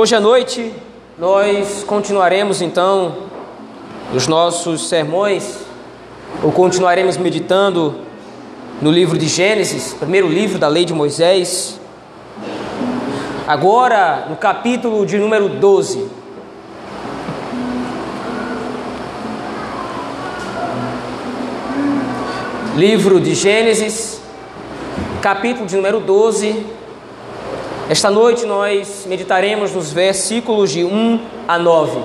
Hoje à noite nós continuaremos então os nossos sermões, ou continuaremos meditando no livro de Gênesis, primeiro livro da lei de Moisés. Agora no capítulo de número 12. Livro de Gênesis, capítulo de número 12. Esta noite nós meditaremos nos versículos de 1 a 9.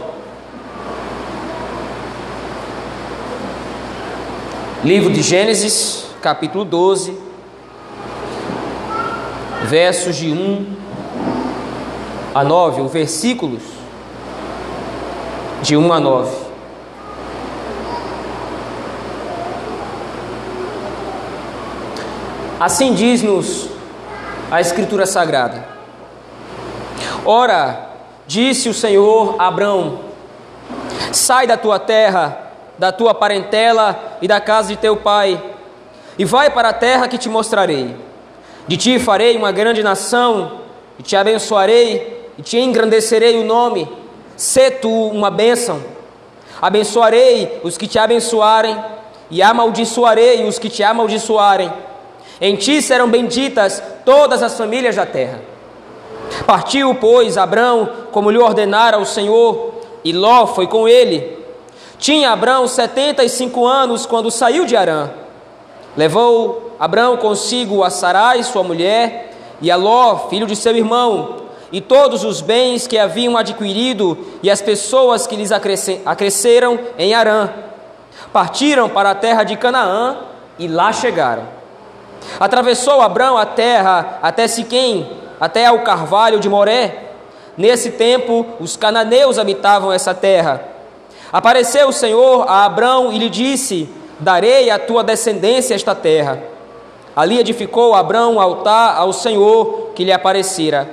Livro de Gênesis, capítulo 12, versos de 1 a 9, ou versículos de 1 a 9. Assim diz-nos a Escritura Sagrada. Ora, disse o Senhor a Abrão: Sai da tua terra, da tua parentela e da casa de teu pai, e vai para a terra que te mostrarei. De ti farei uma grande nação, e te abençoarei, e te engrandecerei o nome. Sê tu uma bênção. Abençoarei os que te abençoarem, e amaldiçoarei os que te amaldiçoarem em ti serão benditas todas as famílias da terra. Partiu, pois, Abrão, como lhe ordenara o Senhor, e Ló foi com ele. Tinha Abrão setenta e cinco anos quando saiu de Arã. Levou Abrão consigo a Sarai, sua mulher, e a Ló, filho de seu irmão, e todos os bens que haviam adquirido, e as pessoas que lhes acresceram em Arã. Partiram para a terra de Canaã e lá chegaram. Atravessou Abrão a terra até Siquém, até ao carvalho de Moré. Nesse tempo, os cananeus habitavam essa terra. Apareceu o Senhor a Abrão e lhe disse: Darei à tua descendência esta terra. Ali edificou Abrão um altar ao Senhor que lhe aparecera.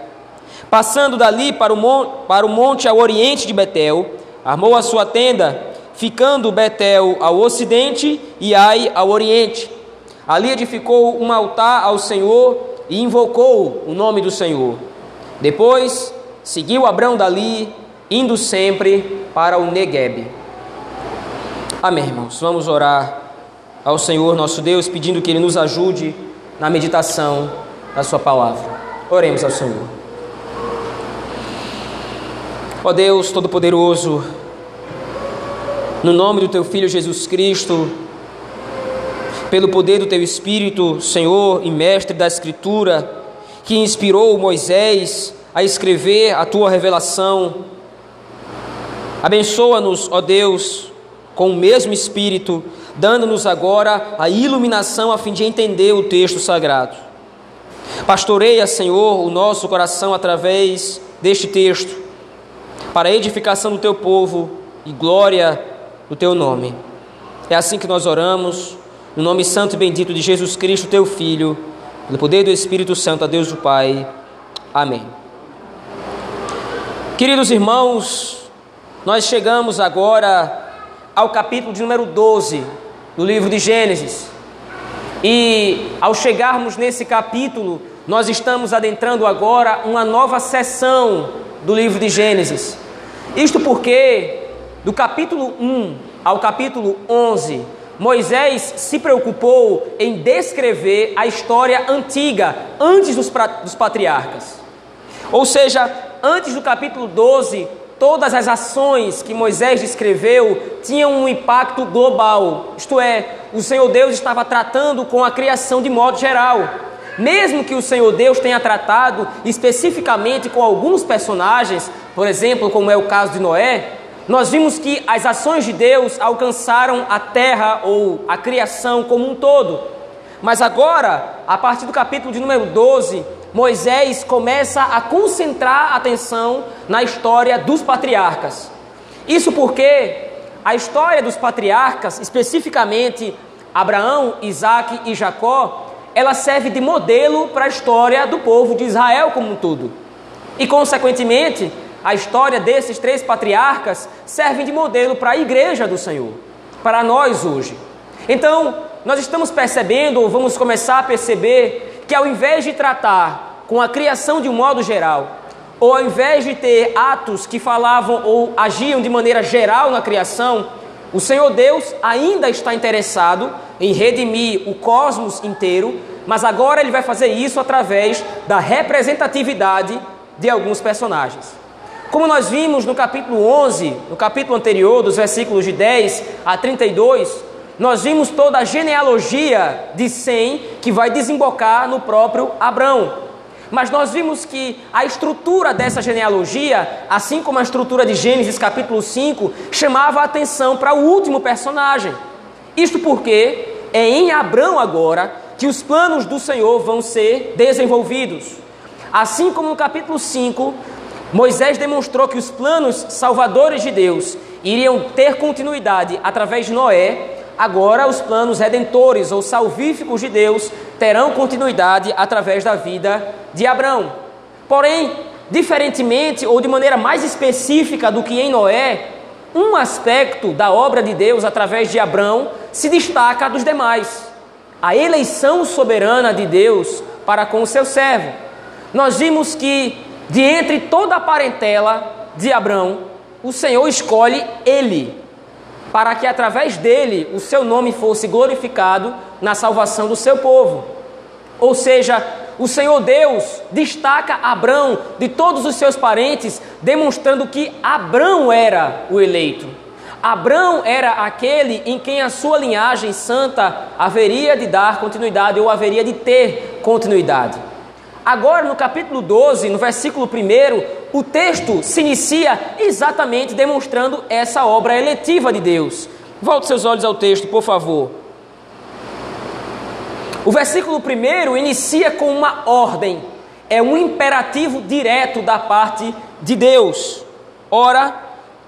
Passando dali para o, monte, para o monte ao oriente de Betel, armou a sua tenda, ficando Betel ao ocidente e Ai ao oriente. Ali edificou um altar ao Senhor e invocou o nome do Senhor. Depois seguiu Abrão dali, indo sempre para o Negueb. Amém, irmãos. Vamos orar ao Senhor nosso Deus, pedindo que Ele nos ajude na meditação da Sua palavra. Oremos ao Senhor. Ó Deus Todo-Poderoso, no nome do Teu Filho Jesus Cristo, pelo poder do teu Espírito, Senhor e Mestre da Escritura, que inspirou Moisés a escrever a tua revelação. Abençoa-nos, ó Deus, com o mesmo Espírito, dando-nos agora a iluminação a fim de entender o texto sagrado. Pastoreia, Senhor, o nosso coração através deste texto, para a edificação do teu povo e glória do teu nome. É assim que nós oramos no nome santo e bendito de Jesus Cristo, teu Filho, pelo poder do Espírito Santo, a Deus o Pai. Amém. Queridos irmãos, nós chegamos agora ao capítulo de número 12 do livro de Gênesis. E ao chegarmos nesse capítulo, nós estamos adentrando agora uma nova sessão do livro de Gênesis. Isto porque, do capítulo 1 ao capítulo 11, Moisés se preocupou em descrever a história antiga, antes dos, dos patriarcas. Ou seja, antes do capítulo 12, todas as ações que Moisés descreveu tinham um impacto global, isto é, o Senhor Deus estava tratando com a criação de modo geral. Mesmo que o Senhor Deus tenha tratado especificamente com alguns personagens, por exemplo, como é o caso de Noé, nós vimos que as ações de Deus alcançaram a terra ou a criação como um todo. Mas agora, a partir do capítulo de número 12, Moisés começa a concentrar atenção na história dos patriarcas. Isso porque a história dos patriarcas, especificamente Abraão, Isaac e Jacó, ela serve de modelo para a história do povo de Israel como um todo. E, consequentemente, a história desses três patriarcas serve de modelo para a igreja do Senhor, para nós hoje. Então, nós estamos percebendo, ou vamos começar a perceber, que ao invés de tratar com a criação de um modo geral, ou ao invés de ter atos que falavam ou agiam de maneira geral na criação, o Senhor Deus ainda está interessado em redimir o cosmos inteiro, mas agora ele vai fazer isso através da representatividade de alguns personagens. Como nós vimos no capítulo 11, no capítulo anterior, dos versículos de 10 a 32, nós vimos toda a genealogia de Sem que vai desembocar no próprio Abrão. Mas nós vimos que a estrutura dessa genealogia, assim como a estrutura de Gênesis capítulo 5, chamava a atenção para o último personagem. Isto porque é em Abrão agora que os planos do Senhor vão ser desenvolvidos. Assim como no capítulo 5, Moisés demonstrou que os planos salvadores de Deus iriam ter continuidade através de Noé, agora os planos redentores ou salvíficos de Deus terão continuidade através da vida de Abraão. Porém, diferentemente ou de maneira mais específica do que em Noé, um aspecto da obra de Deus através de Abraão se destaca dos demais: a eleição soberana de Deus para com o seu servo. Nós vimos que, de entre toda a parentela de Abraão, o Senhor escolhe ele, para que através dele o seu nome fosse glorificado na salvação do seu povo. Ou seja, o Senhor Deus destaca Abrão de todos os seus parentes, demonstrando que Abrão era o eleito. Abrão era aquele em quem a sua linhagem santa haveria de dar continuidade ou haveria de ter continuidade. Agora, no capítulo 12, no versículo 1, o texto se inicia exatamente demonstrando essa obra eletiva de Deus. Volte seus olhos ao texto, por favor. O versículo 1 inicia com uma ordem, é um imperativo direto da parte de Deus. Ora,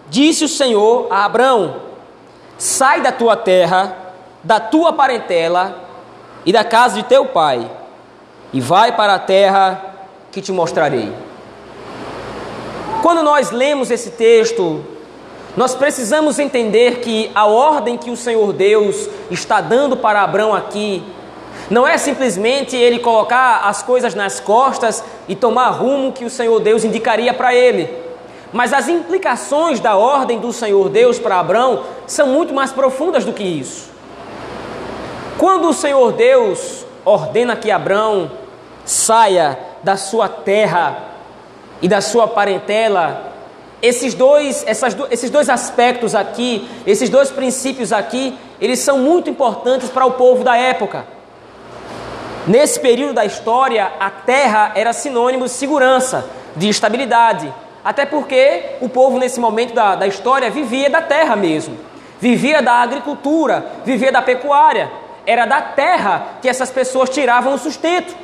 disse o Senhor a Abraão: Sai da tua terra, da tua parentela e da casa de teu pai, e vai para a terra que te mostrarei. Quando nós lemos esse texto, nós precisamos entender que a ordem que o Senhor Deus está dando para Abraão aqui não é simplesmente ele colocar as coisas nas costas e tomar rumo que o Senhor Deus indicaria para ele. Mas as implicações da ordem do Senhor Deus para Abraão são muito mais profundas do que isso. Quando o Senhor Deus ordena que Abraão saia da sua terra e da sua parentela, esses dois, essas, esses dois aspectos aqui, esses dois princípios aqui, eles são muito importantes para o povo da época. Nesse período da história, a terra era sinônimo de segurança, de estabilidade. Até porque o povo, nesse momento da, da história, vivia da terra mesmo. Vivia da agricultura, vivia da pecuária. Era da terra que essas pessoas tiravam o sustento.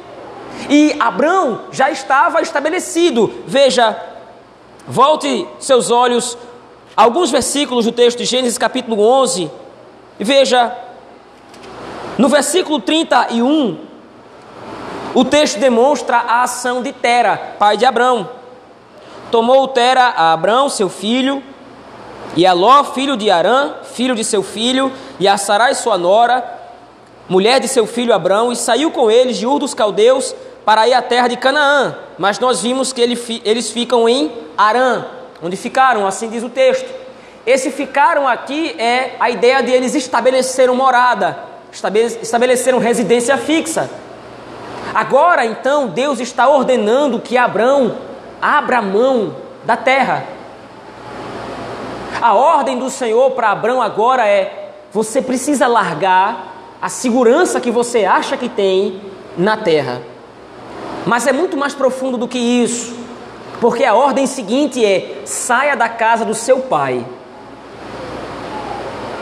E Abraão já estava estabelecido. Veja, volte seus olhos alguns versículos do texto de Gênesis capítulo 11. E veja, no versículo 31, o texto demonstra a ação de Tera, pai de Abrão. Tomou Tera a Abrão, seu filho, e a Ló, filho de Arã, filho de seu filho, e a Sarai, sua nora, mulher de seu filho Abrão, e saiu com eles de Ur dos Caldeus para ir à terra de Canaã. Mas nós vimos que eles ficam em Arã, onde ficaram, assim diz o texto. Esse ficaram aqui é a ideia de eles estabeleceram morada, estabeleceram residência fixa. Agora então Deus está ordenando que Abraão abra mão da terra. A ordem do Senhor para Abraão agora é: você precisa largar a segurança que você acha que tem na terra. Mas é muito mais profundo do que isso, porque a ordem seguinte é: saia da casa do seu pai.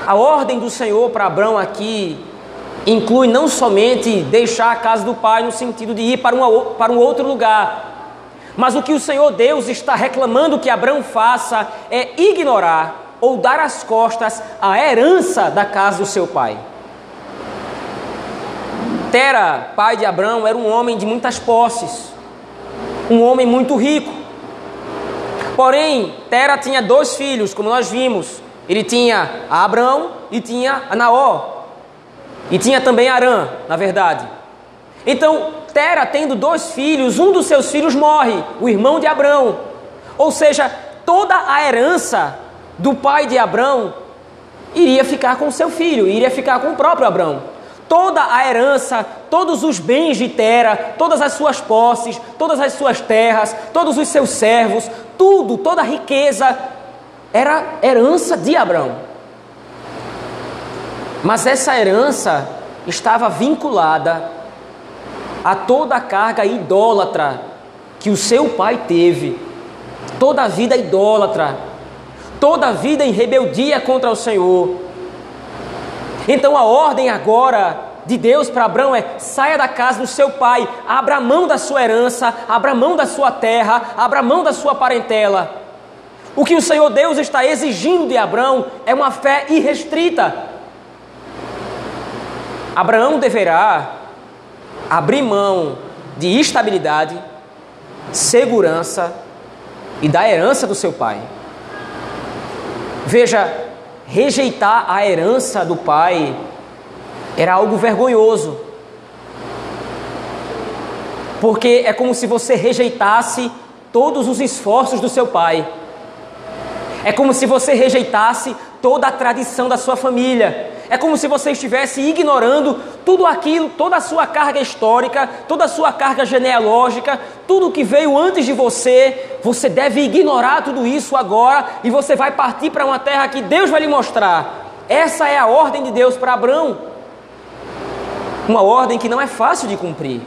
A ordem do Senhor para Abraão aqui inclui não somente deixar a casa do Pai no sentido de ir para, uma, para um outro lugar, mas o que o Senhor Deus está reclamando que Abraão faça é ignorar ou dar as costas à herança da casa do seu pai. Tera, pai de Abraão, era um homem de muitas posses, um homem muito rico. Porém, Tera tinha dois filhos, como nós vimos. Ele tinha Abraão e tinha a Naó. E tinha também Arã, na verdade. Então, Tera, tendo dois filhos, um dos seus filhos morre, o irmão de Abrão. Ou seja, toda a herança do pai de Abrão iria ficar com seu filho, iria ficar com o próprio Abrão. Toda a herança, todos os bens de Tera, todas as suas posses, todas as suas terras, todos os seus servos, tudo, toda a riqueza era herança de Abrão. Mas essa herança estava vinculada a toda a carga idólatra que o seu pai teve, toda a vida idólatra, toda a vida em rebeldia contra o Senhor. Então a ordem agora de Deus para Abraão é: saia da casa do seu pai, abra mão da sua herança, abra mão da sua terra, abra mão da sua parentela. O que o Senhor Deus está exigindo de Abraão é uma fé irrestrita. Abraão deverá abrir mão de estabilidade, segurança e da herança do seu pai. Veja, rejeitar a herança do pai era algo vergonhoso. Porque é como se você rejeitasse todos os esforços do seu pai. É como se você rejeitasse toda a tradição da sua família. É como se você estivesse ignorando tudo aquilo, toda a sua carga histórica, toda a sua carga genealógica, tudo que veio antes de você. Você deve ignorar tudo isso agora e você vai partir para uma terra que Deus vai lhe mostrar. Essa é a ordem de Deus para Abraão. Uma ordem que não é fácil de cumprir.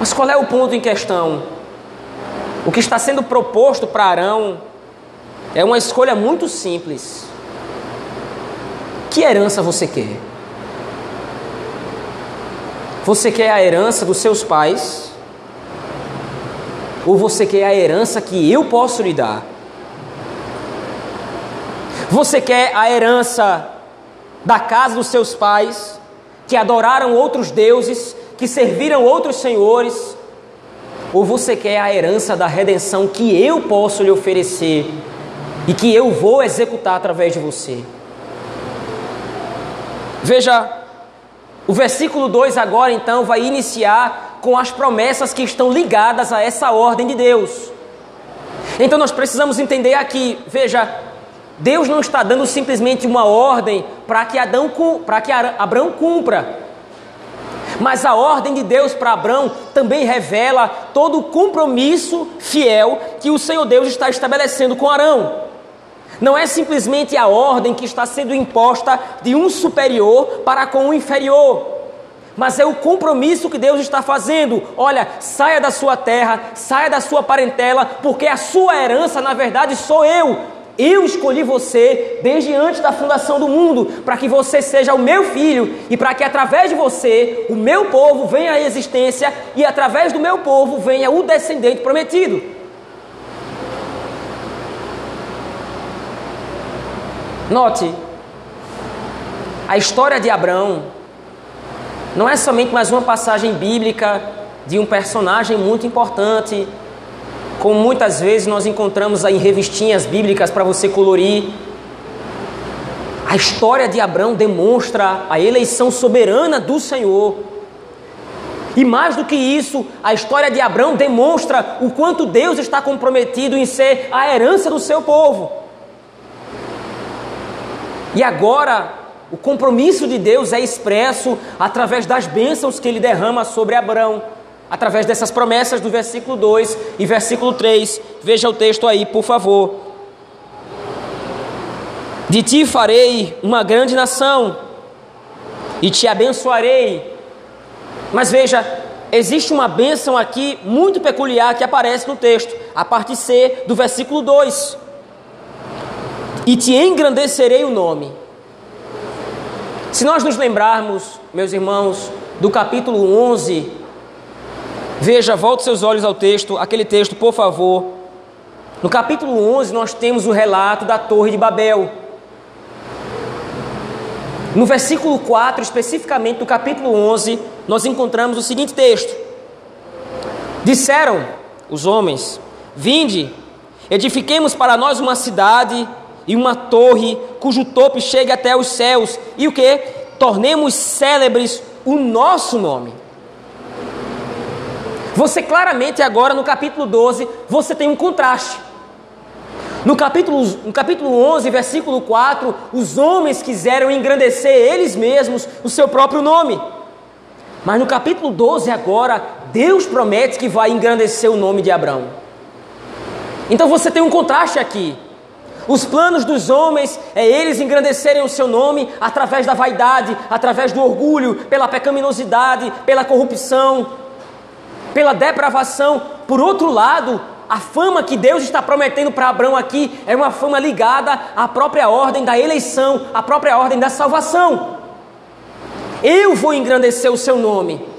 Mas qual é o ponto em questão? O que está sendo proposto para Arão é uma escolha muito simples. Que herança você quer? Você quer a herança dos seus pais? Ou você quer a herança que eu posso lhe dar? Você quer a herança da casa dos seus pais, que adoraram outros deuses, que serviram outros senhores? Ou você quer a herança da redenção que eu posso lhe oferecer e que eu vou executar através de você? Veja, o versículo 2 agora então vai iniciar com as promessas que estão ligadas a essa ordem de Deus. Então nós precisamos entender aqui, veja, Deus não está dando simplesmente uma ordem para que Adão para que Abraão cumpra. Mas a ordem de Deus para Abraão também revela todo o compromisso fiel que o Senhor Deus está estabelecendo com Arão. Não é simplesmente a ordem que está sendo imposta de um superior para com o inferior, mas é o compromisso que Deus está fazendo. Olha, saia da sua terra, saia da sua parentela, porque a sua herança, na verdade, sou eu. Eu escolhi você desde antes da fundação do mundo, para que você seja o meu filho e para que através de você o meu povo venha à existência e através do meu povo venha o descendente prometido. Note, a história de Abraão não é somente mais uma passagem bíblica de um personagem muito importante, como muitas vezes nós encontramos aí em revistinhas bíblicas para você colorir. A história de Abraão demonstra a eleição soberana do Senhor. E mais do que isso, a história de Abraão demonstra o quanto Deus está comprometido em ser a herança do seu povo. E agora, o compromisso de Deus é expresso através das bênçãos que ele derrama sobre Abraão, através dessas promessas do versículo 2 e versículo 3. Veja o texto aí, por favor. De ti farei uma grande nação e te abençoarei. Mas veja, existe uma bênção aqui muito peculiar que aparece no texto, a parte C do versículo 2 e te engrandecerei o nome. Se nós nos lembrarmos, meus irmãos, do capítulo 11, veja, volte seus olhos ao texto, aquele texto, por favor. No capítulo 11, nós temos o relato da Torre de Babel. No versículo 4, especificamente do capítulo 11, nós encontramos o seguinte texto: Disseram os homens: Vinde, edifiquemos para nós uma cidade e uma torre cujo topo chegue até os céus, e o que? Tornemos célebres o nosso nome. Você claramente agora no capítulo 12, você tem um contraste. No capítulo, no capítulo 11, versículo 4, os homens quiseram engrandecer eles mesmos o seu próprio nome. Mas no capítulo 12 agora, Deus promete que vai engrandecer o nome de Abraão. Então você tem um contraste aqui. Os planos dos homens é eles engrandecerem o seu nome através da vaidade, através do orgulho, pela pecaminosidade, pela corrupção, pela depravação. Por outro lado, a fama que Deus está prometendo para Abraão aqui é uma fama ligada à própria ordem da eleição, à própria ordem da salvação. Eu vou engrandecer o seu nome.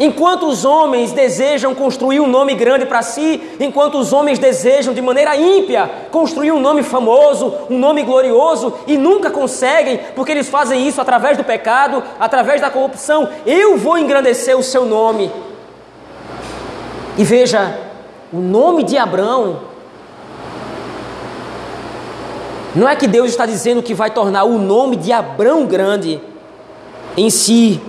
Enquanto os homens desejam construir um nome grande para si, enquanto os homens desejam de maneira ímpia construir um nome famoso, um nome glorioso e nunca conseguem, porque eles fazem isso através do pecado, através da corrupção, eu vou engrandecer o seu nome. E veja, o nome de Abraão não é que Deus está dizendo que vai tornar o nome de Abraão grande em si,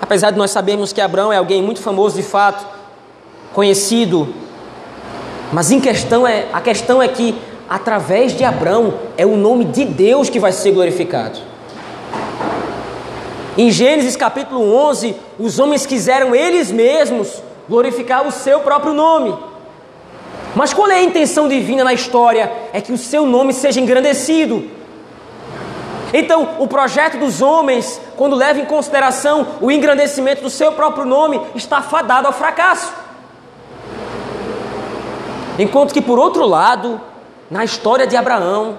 Apesar de nós sabermos que Abraão é alguém muito famoso de fato, conhecido, mas em questão é, a questão é que através de Abraão é o nome de Deus que vai ser glorificado. Em Gênesis capítulo 11, os homens quiseram eles mesmos glorificar o seu próprio nome. Mas qual é a intenção divina na história? É que o seu nome seja engrandecido. Então, o projeto dos homens, quando leva em consideração o engrandecimento do seu próprio nome, está fadado ao fracasso. Enquanto que, por outro lado, na história de Abraão,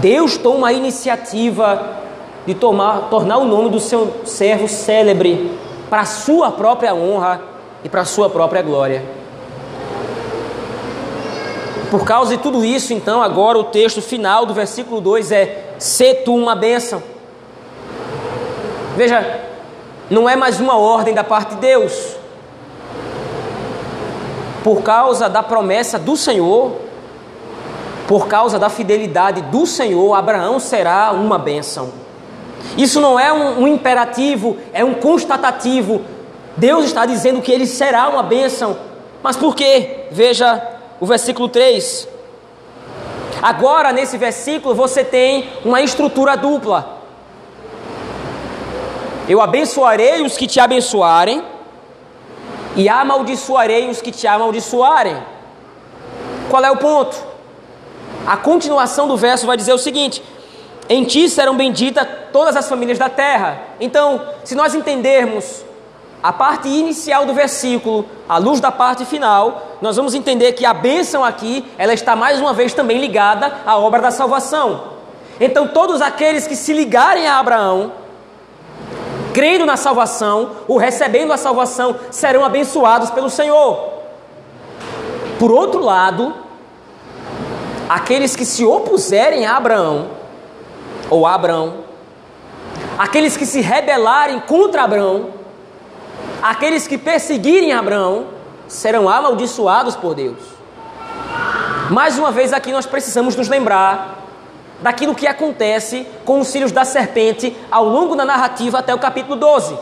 Deus toma a iniciativa de tomar, tornar o nome do seu servo célebre para a sua própria honra e para a sua própria glória. Por causa de tudo isso, então, agora o texto final do versículo 2 é: Sê tu uma bênção. Veja, não é mais uma ordem da parte de Deus. Por causa da promessa do Senhor, por causa da fidelidade do Senhor, Abraão será uma bênção. Isso não é um, um imperativo, é um constatativo. Deus está dizendo que ele será uma bênção. Mas por quê? Veja o versículo 3. Agora, nesse versículo, você tem uma estrutura dupla. Eu abençoarei os que te abençoarem, e amaldiçoarei os que te amaldiçoarem. Qual é o ponto? A continuação do verso vai dizer o seguinte: Em ti serão benditas todas as famílias da terra. Então, se nós entendermos a parte inicial do versículo, à luz da parte final, nós vamos entender que a bênção aqui, ela está mais uma vez também ligada à obra da salvação. Então, todos aqueles que se ligarem a Abraão, crendo na salvação, ou recebendo a salvação, serão abençoados pelo Senhor. Por outro lado, aqueles que se opuserem a Abraão, ou a Abraão, aqueles que se rebelarem contra Abraão, aqueles que perseguirem Abraão serão amaldiçoados por Deus. Mais uma vez aqui nós precisamos nos lembrar daquilo que acontece com os filhos da serpente ao longo da narrativa até o capítulo 12.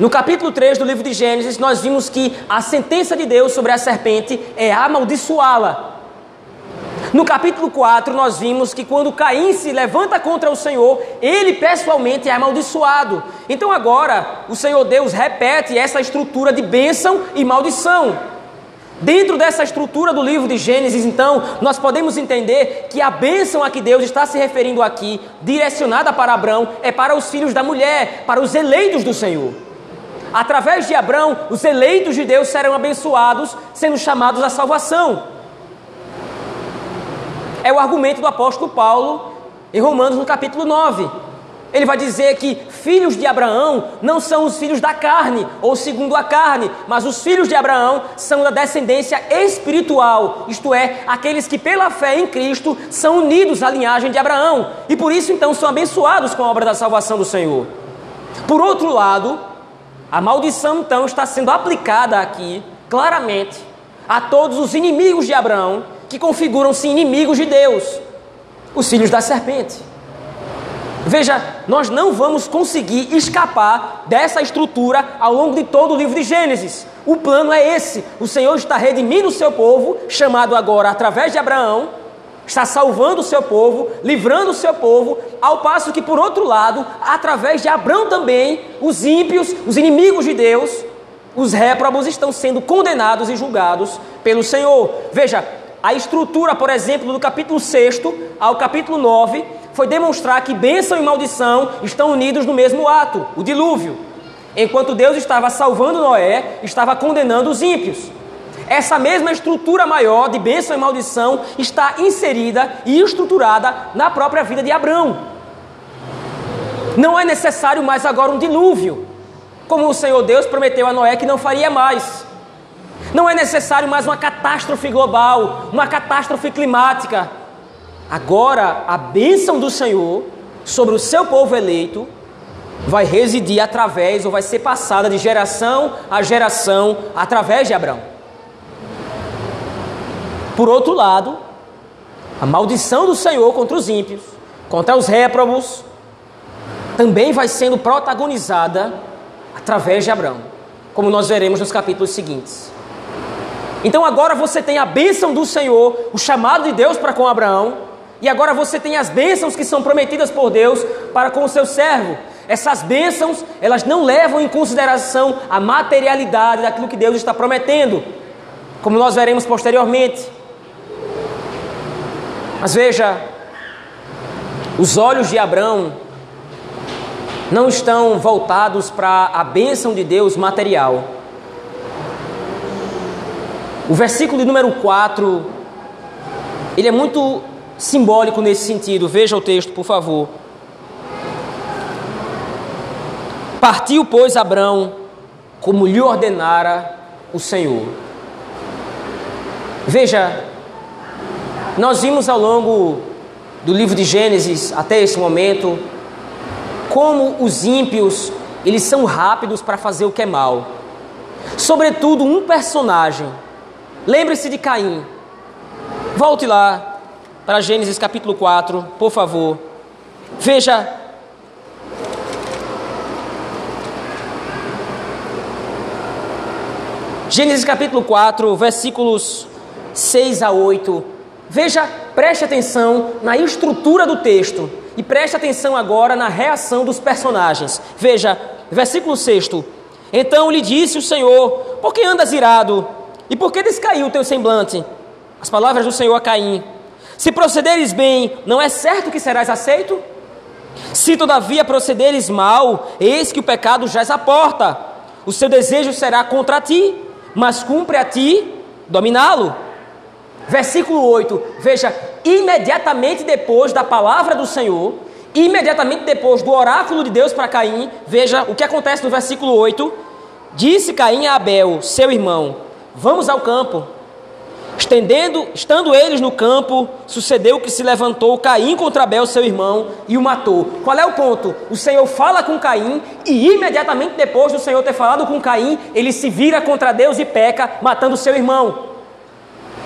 No capítulo 3 do livro de Gênesis, nós vimos que a sentença de Deus sobre a serpente é amaldiçoá-la. No capítulo 4, nós vimos que quando Caim se levanta contra o Senhor, ele pessoalmente é amaldiçoado. Então agora, o Senhor Deus repete essa estrutura de bênção e maldição. Dentro dessa estrutura do livro de Gênesis, então, nós podemos entender que a bênção a que Deus está se referindo aqui, direcionada para Abraão, é para os filhos da mulher, para os eleitos do Senhor. Através de Abraão, os eleitos de Deus serão abençoados, sendo chamados à salvação. É o argumento do apóstolo Paulo em Romanos no capítulo 9. Ele vai dizer que filhos de Abraão não são os filhos da carne, ou segundo a carne, mas os filhos de Abraão são da descendência espiritual, isto é, aqueles que pela fé em Cristo são unidos à linhagem de Abraão, e por isso então são abençoados com a obra da salvação do Senhor. Por outro lado, a maldição então está sendo aplicada aqui, claramente, a todos os inimigos de Abraão que configuram-se inimigos de Deus, os filhos da serpente. Veja, nós não vamos conseguir escapar dessa estrutura ao longo de todo o livro de Gênesis. O plano é esse: o Senhor está redimindo o seu povo, chamado agora através de Abraão, está salvando o seu povo, livrando o seu povo, ao passo que, por outro lado, através de Abraão também, os ímpios, os inimigos de Deus, os réprobos estão sendo condenados e julgados pelo Senhor. Veja, a estrutura, por exemplo, do capítulo 6 ao capítulo 9 foi demonstrar que bênção e maldição estão unidos no mesmo ato, o dilúvio. Enquanto Deus estava salvando Noé, estava condenando os ímpios. Essa mesma estrutura maior de bênção e maldição está inserida e estruturada na própria vida de Abraão. Não é necessário mais agora um dilúvio, como o Senhor Deus prometeu a Noé que não faria mais. Não é necessário mais uma catástrofe global, uma catástrofe climática. Agora, a bênção do Senhor sobre o seu povo eleito vai residir através, ou vai ser passada de geração a geração através de Abraão. Por outro lado, a maldição do Senhor contra os ímpios, contra os réprobos, também vai sendo protagonizada através de Abraão, como nós veremos nos capítulos seguintes. Então agora você tem a bênção do Senhor, o chamado de Deus para com Abraão, e agora você tem as bênçãos que são prometidas por Deus para com o seu servo. Essas bênçãos, elas não levam em consideração a materialidade daquilo que Deus está prometendo, como nós veremos posteriormente. Mas veja, os olhos de Abraão não estão voltados para a bênção de Deus material o versículo de número 4, ele é muito simbólico nesse sentido. Veja o texto, por favor. Partiu, pois, Abrão, como lhe ordenara o Senhor. Veja, nós vimos ao longo do livro de Gênesis até esse momento como os ímpios, eles são rápidos para fazer o que é mal. Sobretudo um personagem Lembre-se de Caim. Volte lá para Gênesis capítulo 4, por favor. Veja. Gênesis capítulo 4, versículos 6 a 8. Veja, preste atenção na estrutura do texto e preste atenção agora na reação dos personagens. Veja, versículo 6. Então lhe disse o Senhor: Por que andas irado? E por que descaiu o teu semblante? As palavras do Senhor a Caim. Se procederes bem, não é certo que serás aceito? Se todavia procederes mal, eis que o pecado jaz à porta. O seu desejo será contra ti, mas cumpre a ti dominá-lo. Versículo 8, veja, imediatamente depois da palavra do Senhor, imediatamente depois do oráculo de Deus para Caim, veja o que acontece no versículo 8. Disse Caim a Abel, seu irmão: Vamos ao campo. Estendendo, estando eles no campo, sucedeu que se levantou Caim contra Abel, seu irmão, e o matou. Qual é o ponto? O Senhor fala com Caim, e imediatamente depois do Senhor ter falado com Caim, ele se vira contra Deus e peca, matando seu irmão.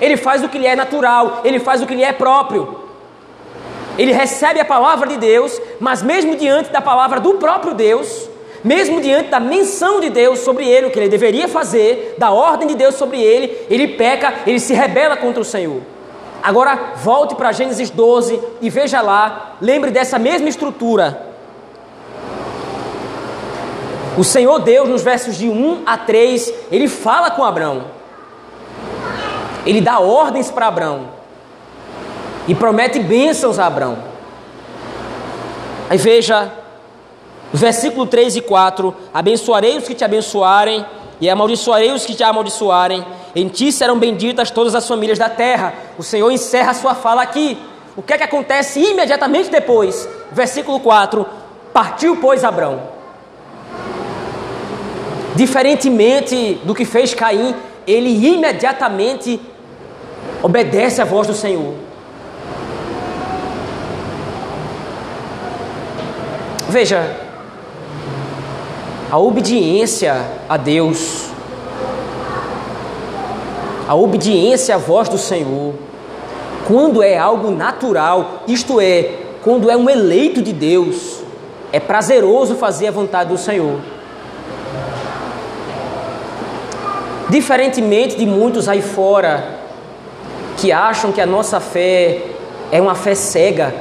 Ele faz o que lhe é natural, ele faz o que lhe é próprio. Ele recebe a palavra de Deus, mas mesmo diante da palavra do próprio Deus, mesmo diante da menção de Deus sobre ele, o que ele deveria fazer, da ordem de Deus sobre ele, ele peca, ele se rebela contra o Senhor. Agora, volte para Gênesis 12 e veja lá, lembre dessa mesma estrutura. O Senhor Deus, nos versos de 1 a 3, ele fala com Abraão, ele dá ordens para Abraão e promete bênçãos a Abraão. Aí veja Versículo 3 e 4: Abençoarei os que te abençoarem, e amaldiçoarei os que te amaldiçoarem. Em ti serão benditas todas as famílias da terra. O Senhor encerra a sua fala aqui. O que é que acontece imediatamente depois? Versículo 4: Partiu, pois, Abrão. Diferentemente do que fez Caim, ele imediatamente obedece à voz do Senhor. Veja, a obediência a Deus, a obediência à voz do Senhor, quando é algo natural, isto é, quando é um eleito de Deus, é prazeroso fazer a vontade do Senhor. Diferentemente de muitos aí fora que acham que a nossa fé é uma fé cega.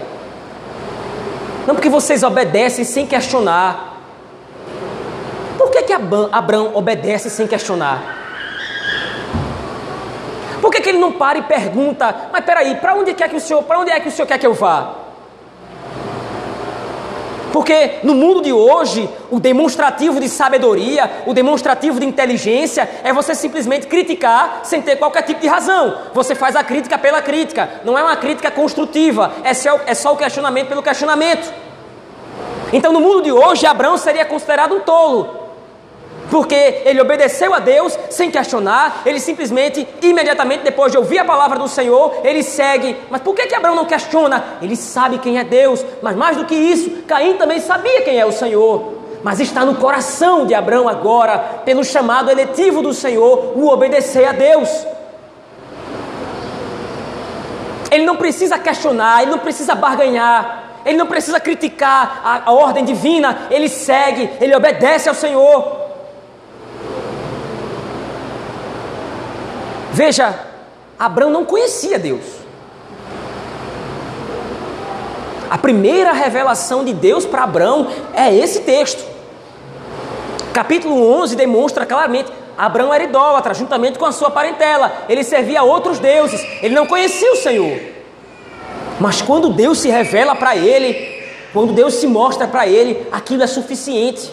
Não porque vocês obedecem sem questionar. Que, Abraão obedece sem questionar? Por que, que ele não para e pergunta, mas peraí, para onde, quer que o senhor, para onde é que o senhor quer que eu vá? Porque no mundo de hoje, o demonstrativo de sabedoria, o demonstrativo de inteligência é você simplesmente criticar sem ter qualquer tipo de razão. Você faz a crítica pela crítica, não é uma crítica construtiva, é só, é só o questionamento pelo questionamento. Então, no mundo de hoje, Abraão seria considerado um tolo, porque ele obedeceu a Deus sem questionar, ele simplesmente, imediatamente depois de ouvir a palavra do Senhor, ele segue. Mas por que, que Abraão não questiona? Ele sabe quem é Deus, mas mais do que isso, Caim também sabia quem é o Senhor. Mas está no coração de Abraão agora, pelo chamado eletivo do Senhor, o obedecer a Deus. Ele não precisa questionar, ele não precisa barganhar, ele não precisa criticar a, a ordem divina, ele segue, ele obedece ao Senhor. Veja, Abraão não conhecia Deus. A primeira revelação de Deus para Abraão é esse texto. Capítulo 11 demonstra claramente: Abraão era idólatra, juntamente com a sua parentela. Ele servia a outros deuses. Ele não conhecia o Senhor. Mas quando Deus se revela para ele, quando Deus se mostra para ele, aquilo é suficiente.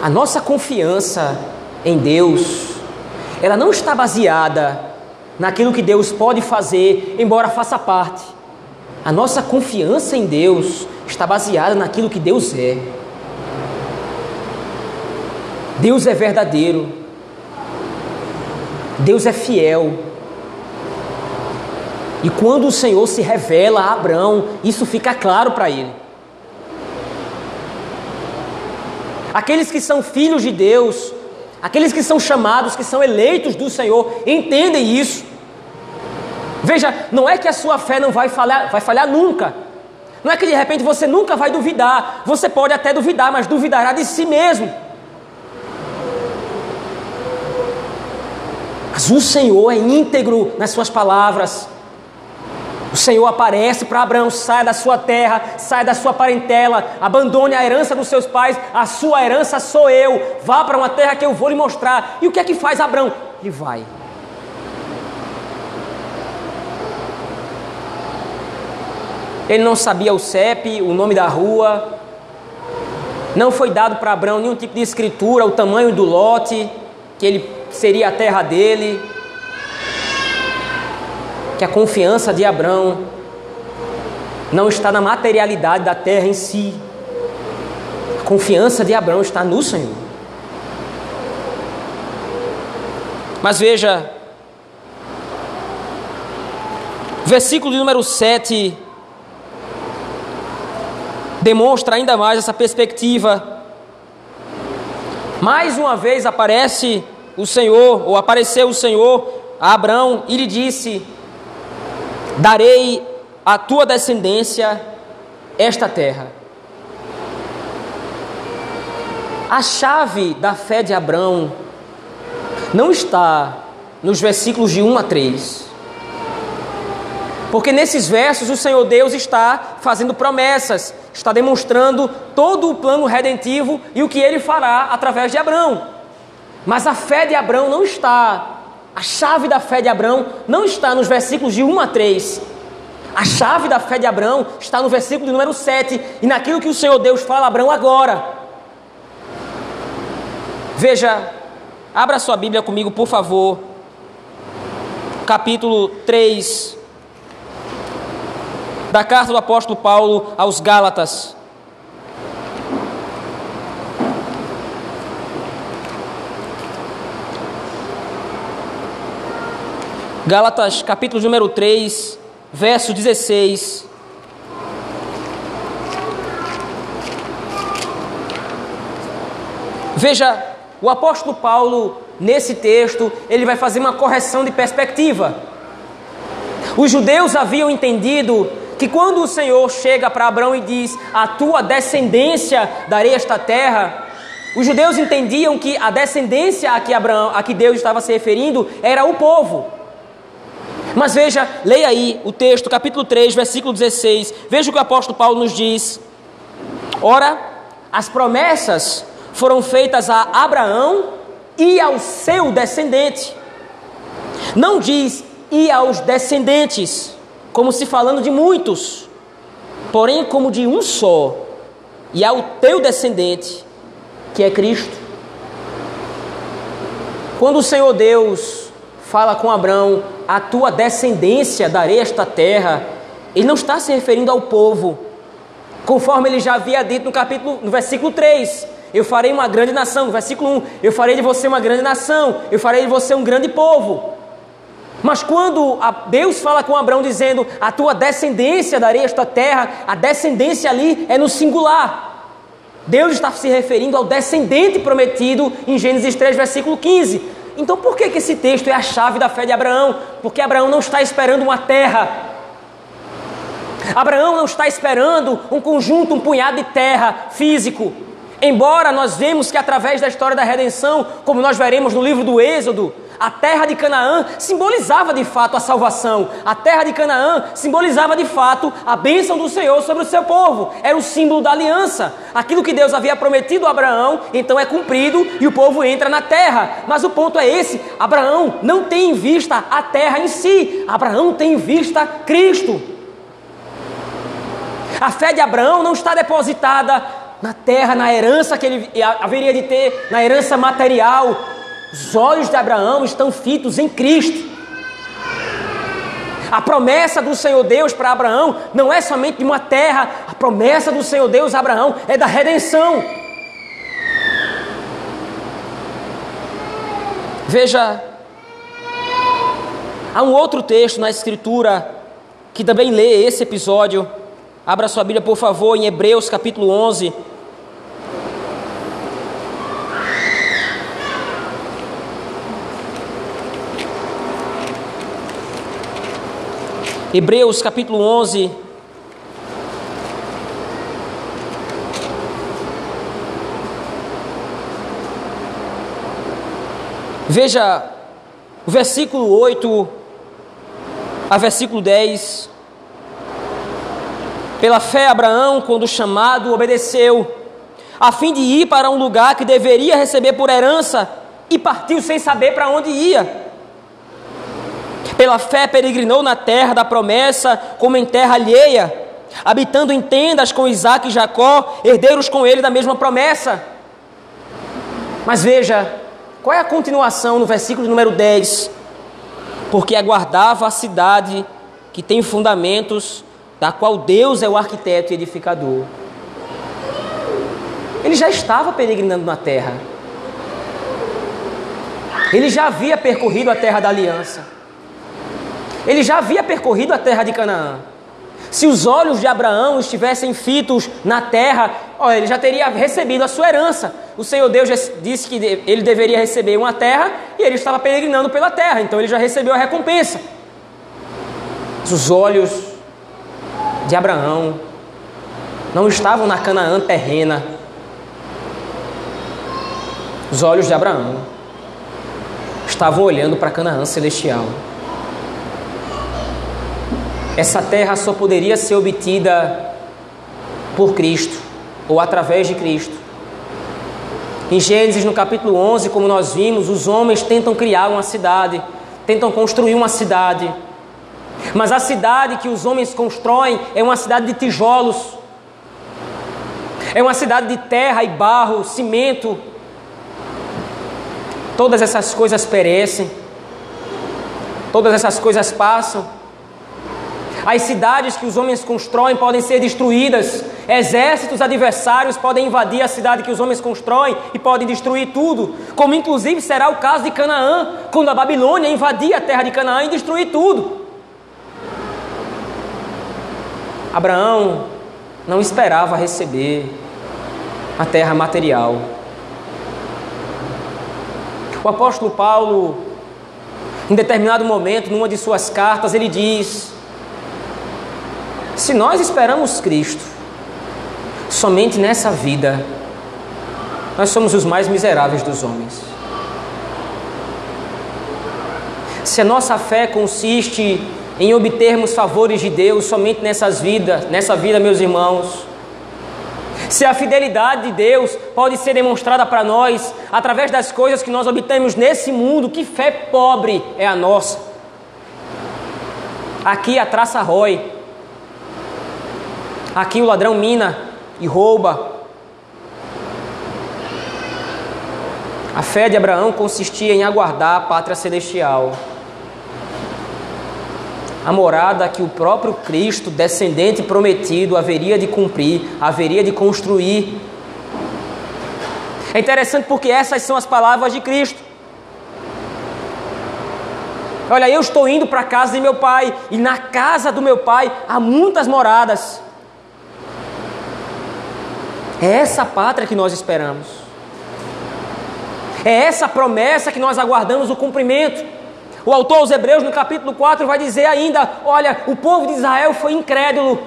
A nossa confiança em Deus, ela não está baseada naquilo que Deus pode fazer, embora faça parte. A nossa confiança em Deus está baseada naquilo que Deus é. Deus é verdadeiro. Deus é fiel. E quando o Senhor se revela a Abraão, isso fica claro para ele. Aqueles que são filhos de Deus Aqueles que são chamados, que são eleitos do Senhor, entendem isso. Veja, não é que a sua fé não vai falhar, vai falhar nunca. Não é que de repente você nunca vai duvidar. Você pode até duvidar, mas duvidará de si mesmo. Mas o Senhor é íntegro nas suas palavras. O Senhor aparece para Abraão: saia da sua terra, saia da sua parentela, abandone a herança dos seus pais, a sua herança sou eu, vá para uma terra que eu vou lhe mostrar. E o que é que faz Abraão? Ele vai. Ele não sabia o CEP, o nome da rua, não foi dado para Abraão nenhum tipo de escritura, o tamanho do lote, que ele seria a terra dele que a confiança de Abraão não está na materialidade da terra em si. A confiança de Abraão está no Senhor. Mas veja, versículo número 7 demonstra ainda mais essa perspectiva. Mais uma vez aparece o Senhor, ou apareceu o Senhor a Abraão e lhe disse: Darei à tua descendência esta terra. A chave da fé de Abraão não está nos versículos de 1 a 3. Porque nesses versos o Senhor Deus está fazendo promessas, está demonstrando todo o plano redentivo e o que ele fará através de Abraão. Mas a fé de Abraão não está a chave da fé de Abraão não está nos versículos de 1 a 3. A chave da fé de Abraão está no versículo de número 7 e naquilo que o Senhor Deus fala a Abraão agora. Veja, abra sua Bíblia comigo, por favor. Capítulo 3 da carta do apóstolo Paulo aos Gálatas. Gálatas, capítulo número 3, verso 16. Veja, o apóstolo Paulo, nesse texto, ele vai fazer uma correção de perspectiva. Os judeus haviam entendido que quando o Senhor chega para Abraão e diz: A tua descendência darei esta terra, os judeus entendiam que a descendência a que, Abraão, a que Deus estava se referindo era o povo. Mas veja, leia aí o texto, capítulo 3, versículo 16. Veja o que o apóstolo Paulo nos diz. Ora, as promessas foram feitas a Abraão e ao seu descendente. Não diz e aos descendentes, como se falando de muitos, porém como de um só, e ao teu descendente, que é Cristo. Quando o Senhor Deus fala com Abraão, a tua descendência darei esta terra, ele não está se referindo ao povo, conforme ele já havia dito no capítulo, no versículo 3. Eu farei uma grande nação, no versículo 1, eu farei de você uma grande nação, eu farei de você um grande povo. Mas quando Deus fala com Abraão dizendo: A tua descendência darei esta terra, a descendência ali é no singular. Deus está se referindo ao descendente prometido em Gênesis 3, versículo 15. Então por que, que esse texto é a chave da fé de Abraão? Porque Abraão não está esperando uma terra. Abraão não está esperando um conjunto, um punhado de terra físico. Embora nós vemos que através da história da redenção, como nós veremos no livro do Êxodo, a terra de Canaã simbolizava de fato a salvação. A terra de Canaã simbolizava de fato a bênção do Senhor sobre o seu povo. Era o símbolo da aliança. Aquilo que Deus havia prometido a Abraão, então é cumprido e o povo entra na terra. Mas o ponto é esse: Abraão não tem em vista a terra em si, Abraão tem em vista Cristo. A fé de Abraão não está depositada na terra, na herança que ele haveria de ter, na herança material, os olhos de Abraão estão fitos em Cristo. A promessa do Senhor Deus para Abraão não é somente de uma terra, a promessa do Senhor Deus a Abraão é da redenção. Veja, há um outro texto na Escritura que também lê esse episódio. Abra sua Bíblia, por favor, em Hebreus capítulo 11. Hebreus capítulo 11. Veja o versículo 8 a versículo 10. Pela fé, Abraão, quando chamado, obedeceu, a fim de ir para um lugar que deveria receber por herança, e partiu sem saber para onde ia. Pela fé peregrinou na terra da promessa, como em terra alheia, habitando em tendas com Isaac e Jacó, herdeiros com ele da mesma promessa. Mas veja, qual é a continuação no versículo número 10? Porque aguardava a cidade que tem fundamentos, da qual Deus é o arquiteto e edificador. Ele já estava peregrinando na terra. Ele já havia percorrido a terra da aliança. Ele já havia percorrido a terra de Canaã. Se os olhos de Abraão estivessem fitos na terra, ó, ele já teria recebido a sua herança. O Senhor Deus disse que ele deveria receber uma terra e ele estava peregrinando pela terra, então ele já recebeu a recompensa. Os olhos de Abraão não estavam na Canaã terrena. Os olhos de Abraão estavam olhando para Canaã celestial. Essa terra só poderia ser obtida por Cristo ou através de Cristo. Em Gênesis, no capítulo 11, como nós vimos, os homens tentam criar uma cidade, tentam construir uma cidade. Mas a cidade que os homens constroem é uma cidade de tijolos, é uma cidade de terra e barro, cimento. Todas essas coisas perecem, todas essas coisas passam. As cidades que os homens constroem podem ser destruídas. Exércitos adversários podem invadir a cidade que os homens constroem e podem destruir tudo. Como inclusive será o caso de Canaã, quando a Babilônia invadir a terra de Canaã e destruir tudo. Abraão não esperava receber a terra material. O apóstolo Paulo, em determinado momento, numa de suas cartas, ele diz: Se nós esperamos Cristo somente nessa vida, nós somos os mais miseráveis dos homens. Se a nossa fé consiste em obtermos favores de Deus somente nessas vidas, nessa vida, meus irmãos, se a fidelidade de Deus pode ser demonstrada para nós através das coisas que nós obtemos nesse mundo, que fé pobre é a nossa. Aqui a traça rói, aqui o ladrão mina e rouba. A fé de Abraão consistia em aguardar a pátria celestial a morada que o próprio Cristo, descendente prometido, haveria de cumprir, haveria de construir. É interessante porque essas são as palavras de Cristo. Olha, eu estou indo para a casa de meu pai, e na casa do meu pai há muitas moradas. É essa pátria que nós esperamos. É essa promessa que nós aguardamos o cumprimento. O autor aos Hebreus, no capítulo 4, vai dizer ainda: olha, o povo de Israel foi incrédulo.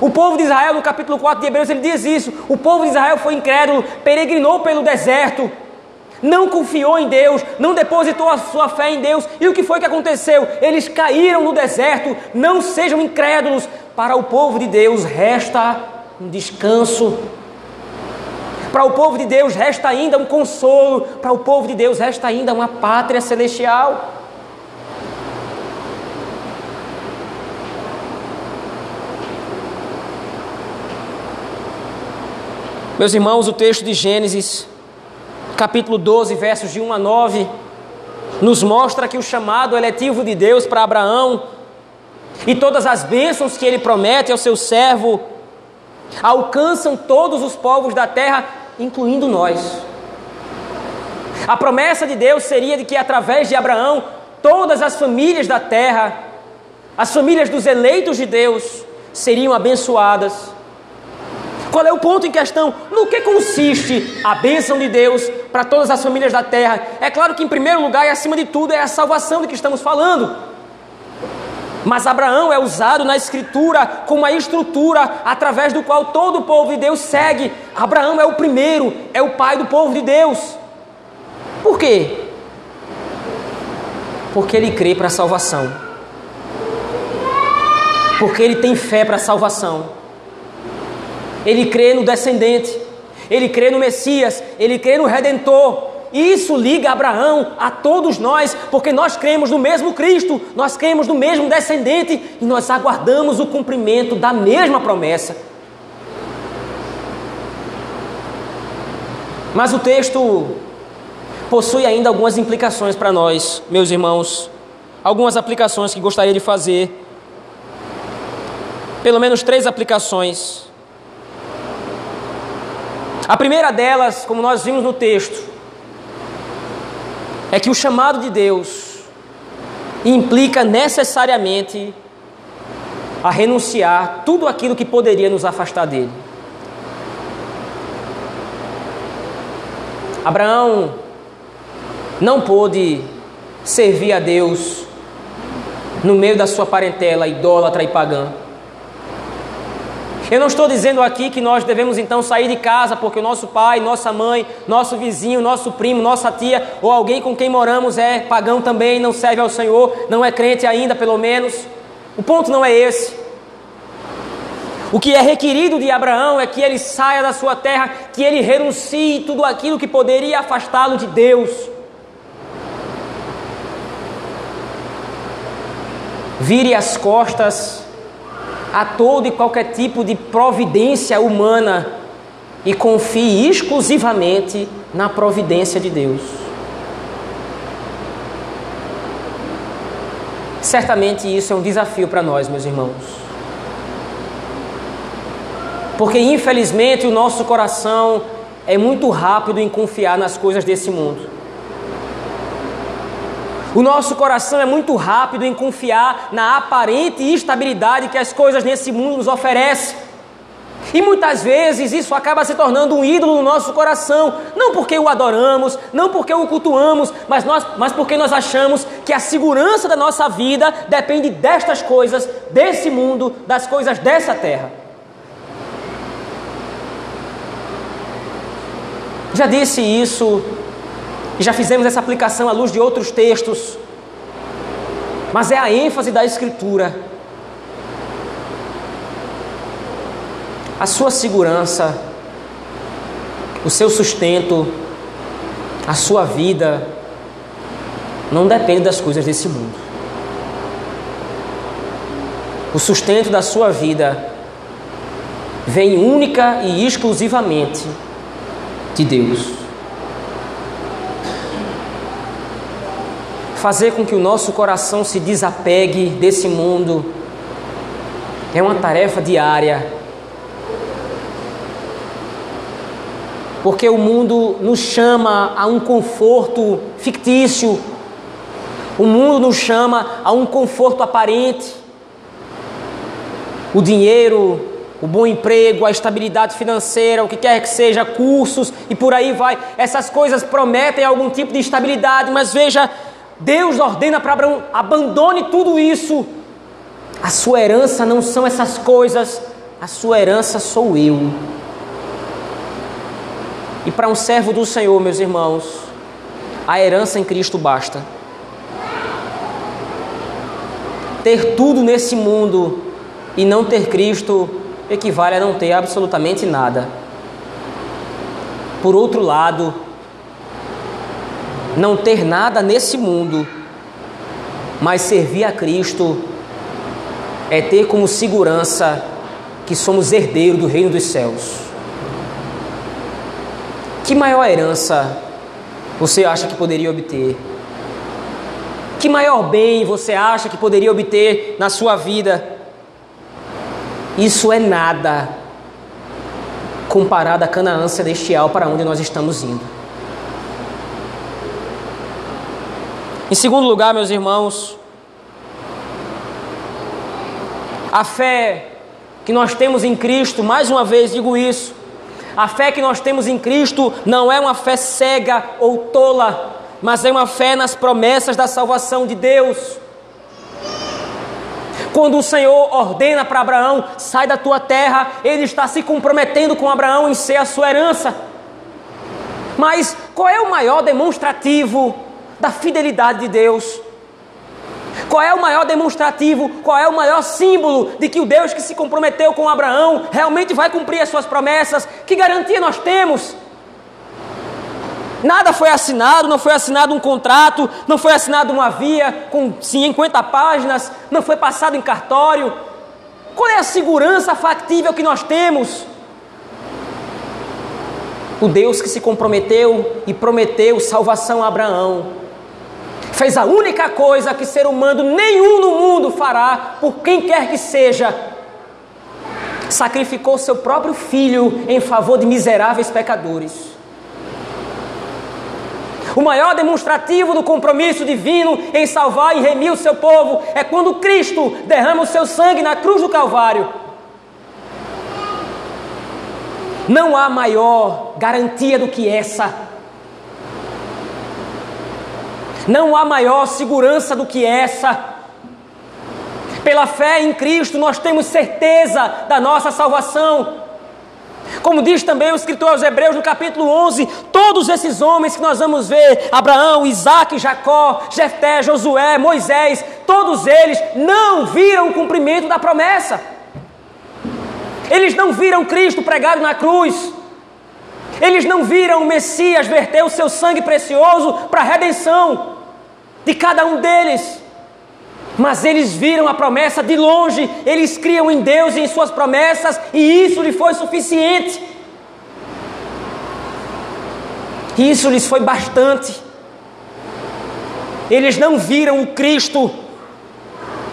O povo de Israel, no capítulo 4 de Hebreus, ele diz isso: o povo de Israel foi incrédulo, peregrinou pelo deserto, não confiou em Deus, não depositou a sua fé em Deus. E o que foi que aconteceu? Eles caíram no deserto. Não sejam incrédulos. Para o povo de Deus resta um descanso para o povo de Deus resta ainda um consolo, para o povo de Deus resta ainda uma pátria celestial. Meus irmãos, o texto de Gênesis, capítulo 12, versos de 1 a 9, nos mostra que o chamado eletivo de Deus para Abraão e todas as bênçãos que ele promete ao seu servo alcançam todos os povos da terra incluindo nós. A promessa de Deus seria de que através de Abraão, todas as famílias da terra, as famílias dos eleitos de Deus, seriam abençoadas. Qual é o ponto em questão? No que consiste a bênção de Deus para todas as famílias da terra? É claro que, em primeiro lugar e acima de tudo, é a salvação de que estamos falando. Mas Abraão é usado na Escritura como uma estrutura através do qual todo o povo de Deus segue. Abraão é o primeiro, é o pai do povo de Deus. Por quê? Porque ele crê para a salvação. Porque ele tem fé para a salvação. Ele crê no descendente. Ele crê no Messias. Ele crê no Redentor. Isso liga Abraão a todos nós, porque nós cremos no mesmo Cristo, nós cremos no mesmo descendente e nós aguardamos o cumprimento da mesma promessa. Mas o texto possui ainda algumas implicações para nós, meus irmãos, algumas aplicações que gostaria de fazer. Pelo menos três aplicações. A primeira delas, como nós vimos no texto, é que o chamado de Deus implica necessariamente a renunciar tudo aquilo que poderia nos afastar dele. Abraão não pôde servir a Deus no meio da sua parentela idólatra e pagã. Eu não estou dizendo aqui que nós devemos então sair de casa porque o nosso pai, nossa mãe, nosso vizinho, nosso primo, nossa tia ou alguém com quem moramos é pagão também, não serve ao Senhor, não é crente ainda, pelo menos. O ponto não é esse. O que é requerido de Abraão é que ele saia da sua terra, que ele renuncie tudo aquilo que poderia afastá-lo de Deus. Vire as costas a todo e qualquer tipo de providência humana e confie exclusivamente na providência de Deus. Certamente isso é um desafio para nós, meus irmãos. Porque infelizmente o nosso coração é muito rápido em confiar nas coisas desse mundo. O nosso coração é muito rápido em confiar na aparente estabilidade que as coisas nesse mundo nos oferecem. E muitas vezes isso acaba se tornando um ídolo no nosso coração, não porque o adoramos, não porque o cultuamos, mas, nós, mas porque nós achamos que a segurança da nossa vida depende destas coisas, desse mundo, das coisas dessa terra. Já disse isso, e já fizemos essa aplicação à luz de outros textos, mas é a ênfase da Escritura a sua segurança, o seu sustento, a sua vida, não depende das coisas desse mundo. O sustento da sua vida vem única e exclusivamente de Deus. Fazer com que o nosso coração se desapegue desse mundo é uma tarefa diária porque o mundo nos chama a um conforto fictício, o mundo nos chama a um conforto aparente. O dinheiro, o bom emprego, a estabilidade financeira, o que quer que seja, cursos e por aí vai. Essas coisas prometem algum tipo de estabilidade, mas veja, Deus ordena para Abraão: abandone tudo isso. A sua herança não são essas coisas, a sua herança sou eu. E para um servo do Senhor, meus irmãos, a herança em Cristo basta. Ter tudo nesse mundo e não ter Cristo equivale a não ter absolutamente nada. Por outro lado, não ter nada nesse mundo, mas servir a Cristo é ter como segurança que somos herdeiros do reino dos céus. Que maior herança você acha que poderia obter? Que maior bem você acha que poderia obter na sua vida? Isso é nada comparado à Canaã celestial para onde nós estamos indo. Em segundo lugar, meus irmãos, a fé que nós temos em Cristo, mais uma vez digo isso, a fé que nós temos em Cristo não é uma fé cega ou tola, mas é uma fé nas promessas da salvação de Deus. Quando o Senhor ordena para Abraão, sai da tua terra, ele está se comprometendo com Abraão em ser a sua herança. Mas qual é o maior demonstrativo da fidelidade de Deus? Qual é o maior demonstrativo, qual é o maior símbolo de que o Deus que se comprometeu com Abraão realmente vai cumprir as suas promessas? Que garantia nós temos? Nada foi assinado, não foi assinado um contrato, não foi assinado uma via com 50 páginas, não foi passado em cartório. Qual é a segurança factível que nós temos? O Deus que se comprometeu e prometeu salvação a Abraão fez a única coisa que ser humano nenhum no mundo fará por quem quer que seja. Sacrificou seu próprio filho em favor de miseráveis pecadores. O maior demonstrativo do compromisso divino em salvar e remir o seu povo é quando Cristo derrama o seu sangue na cruz do Calvário. Não há maior garantia do que essa. Não há maior segurança do que essa. Pela fé em Cristo, nós temos certeza da nossa salvação. Como diz também o escritor aos Hebreus no capítulo 11, todos esses homens que nós vamos ver, Abraão, Isaac, Jacó, Jefté, Josué, Moisés, todos eles não viram o cumprimento da promessa. Eles não viram Cristo pregado na cruz. Eles não viram o Messias verter o seu sangue precioso para a redenção de cada um deles. Mas eles viram a promessa de longe, eles criam em Deus e em Suas promessas, e isso lhe foi suficiente. Isso lhes foi bastante. Eles não viram o Cristo,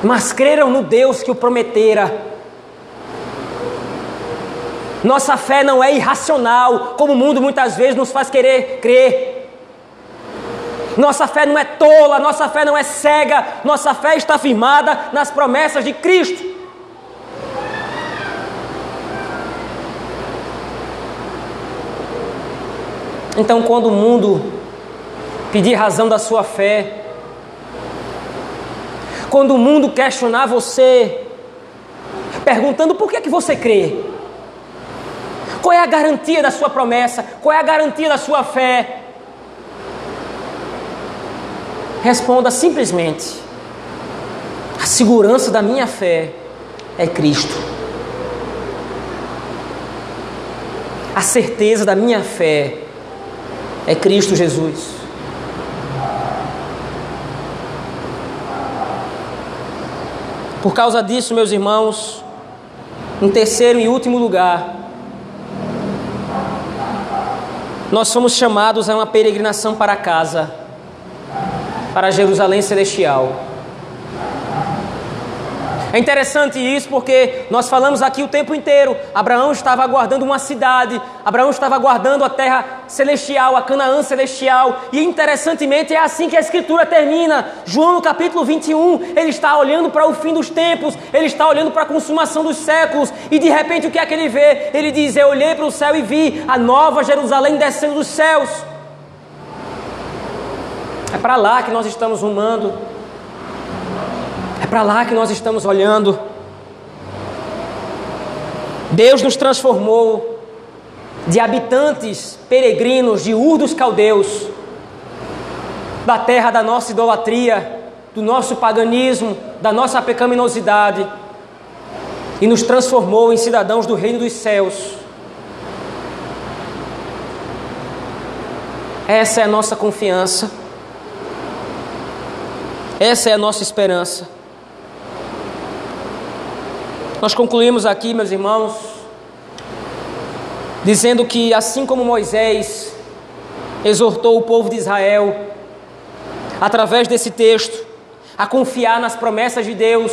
mas creram no Deus que o prometera. Nossa fé não é irracional, como o mundo muitas vezes nos faz querer crer. Nossa fé não é tola, nossa fé não é cega, nossa fé está firmada nas promessas de Cristo. Então, quando o mundo pedir razão da sua fé, quando o mundo questionar você, perguntando por que, é que você crê, qual é a garantia da sua promessa, qual é a garantia da sua fé, responda simplesmente: a segurança da minha fé é Cristo. A certeza da minha fé é Cristo Jesus. Por causa disso, meus irmãos, em terceiro e último lugar, nós fomos chamados a uma peregrinação para casa, para Jerusalém Celestial. É interessante isso porque nós falamos aqui o tempo inteiro. Abraão estava aguardando uma cidade, Abraão estava aguardando a terra celestial, a Canaã celestial. E interessantemente é assim que a escritura termina. João no capítulo 21, ele está olhando para o fim dos tempos, ele está olhando para a consumação dos séculos. E de repente o que é que ele vê? Ele diz: Eu olhei para o céu e vi a nova Jerusalém descendo dos céus. É para lá que nós estamos rumando para lá que nós estamos olhando. Deus nos transformou de habitantes peregrinos de Ur dos Caldeus, da terra da nossa idolatria, do nosso paganismo, da nossa pecaminosidade, e nos transformou em cidadãos do reino dos céus. Essa é a nossa confiança, essa é a nossa esperança. Nós concluímos aqui, meus irmãos, dizendo que assim como Moisés exortou o povo de Israel, através desse texto, a confiar nas promessas de Deus,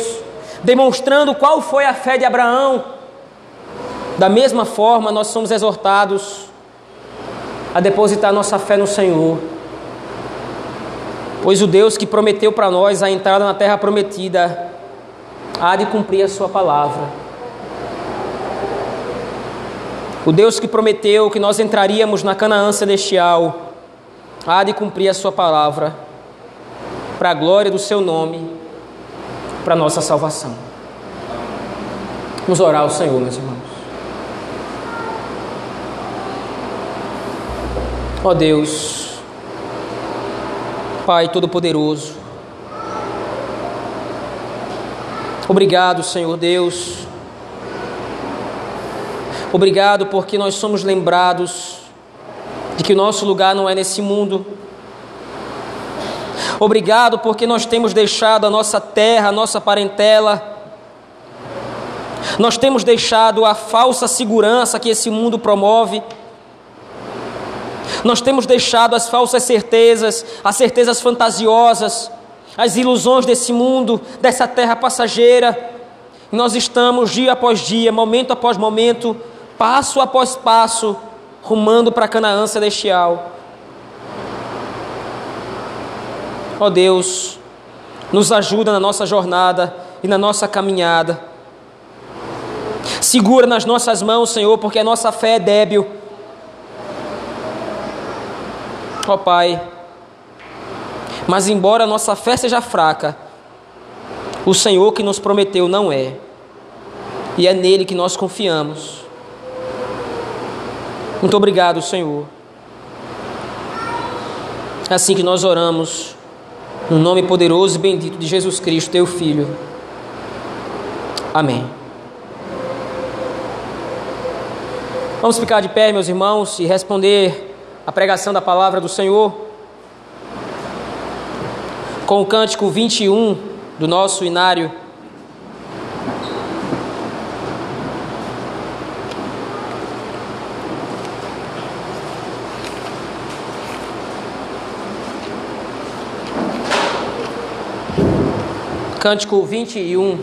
demonstrando qual foi a fé de Abraão, da mesma forma nós somos exortados a depositar nossa fé no Senhor. Pois o Deus que prometeu para nós a entrada na terra prometida há de cumprir a sua palavra. O Deus que prometeu que nós entraríamos na Canaã celestial, há de cumprir a sua palavra, para a glória do seu nome, para a nossa salvação. Vamos orar ao Senhor, meus irmãos. Ó Deus, Pai Todo-Poderoso, Obrigado, Senhor Deus. Obrigado porque nós somos lembrados de que o nosso lugar não é nesse mundo. Obrigado porque nós temos deixado a nossa terra, a nossa parentela. Nós temos deixado a falsa segurança que esse mundo promove. Nós temos deixado as falsas certezas, as certezas fantasiosas as ilusões desse mundo, dessa terra passageira. Nós estamos dia após dia, momento após momento, passo após passo, rumando para Canaã celestial. Ó oh Deus, nos ajuda na nossa jornada e na nossa caminhada. Segura nas nossas mãos, Senhor, porque a nossa fé é débil. Ó Pai, mas embora a nossa fé seja fraca, o Senhor que nos prometeu não é. E é nele que nós confiamos. Muito obrigado, Senhor. É assim que nós oramos, no nome poderoso e bendito de Jesus Cristo, teu Filho. Amém. Vamos ficar de pé, meus irmãos, e responder a pregação da palavra do Senhor com o cântico 21 do nosso inário. Cântico 21.